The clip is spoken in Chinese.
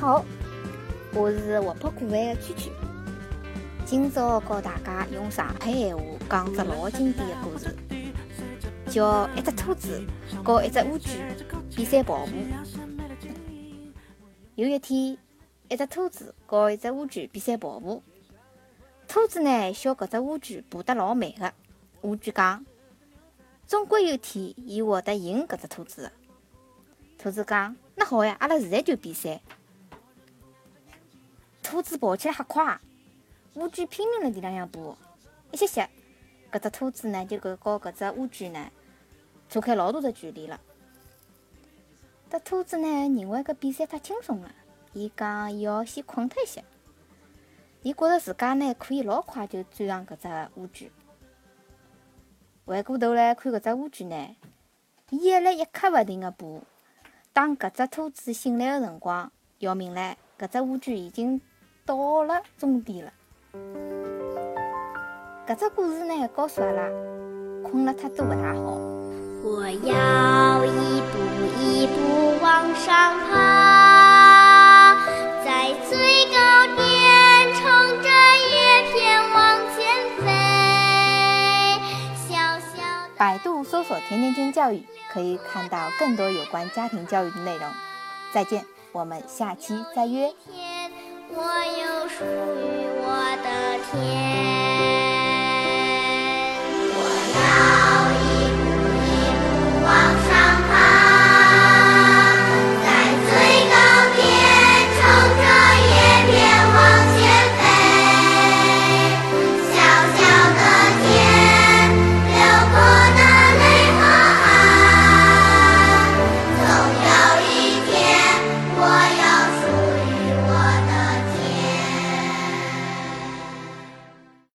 好，我是活泼可爱的蛐蛐。今朝教大家用上海闲话讲只老经典的故事，叫一只兔子和一只乌龟比赛跑步。有一天，一只兔子和一只乌龟比赛跑步。兔子呢，笑搿只乌龟爬得老慢个。乌龟讲：“总归有天，伊会得赢搿只兔子。”兔子讲：“那好呀，阿拉现在就比赛。”兔子跑起来瞎快，乌龟拼命辣地浪向爬，一歇歇，搿只兔子呢就搿和搿只乌龟呢错开老大的距离了。这兔子呢认为搿比赛太轻松了，伊讲要先困脱一歇，伊觉着自家呢可以老快就追上搿只乌龟。回过头来看搿只乌龟呢，伊还辣一刻勿停个爬。当搿只兔子醒来的辰光，要明唻，搿只乌龟已经到了终点了。搿只故事呢，告诉阿拉，困了太多勿大好。我要一步一步往上爬，在最高点乘着叶片往前飞。小小百度搜索“甜甜圈教育”，可以看到更多有关家庭教育的内容。再见，我们下期再约。天，我属于我的天。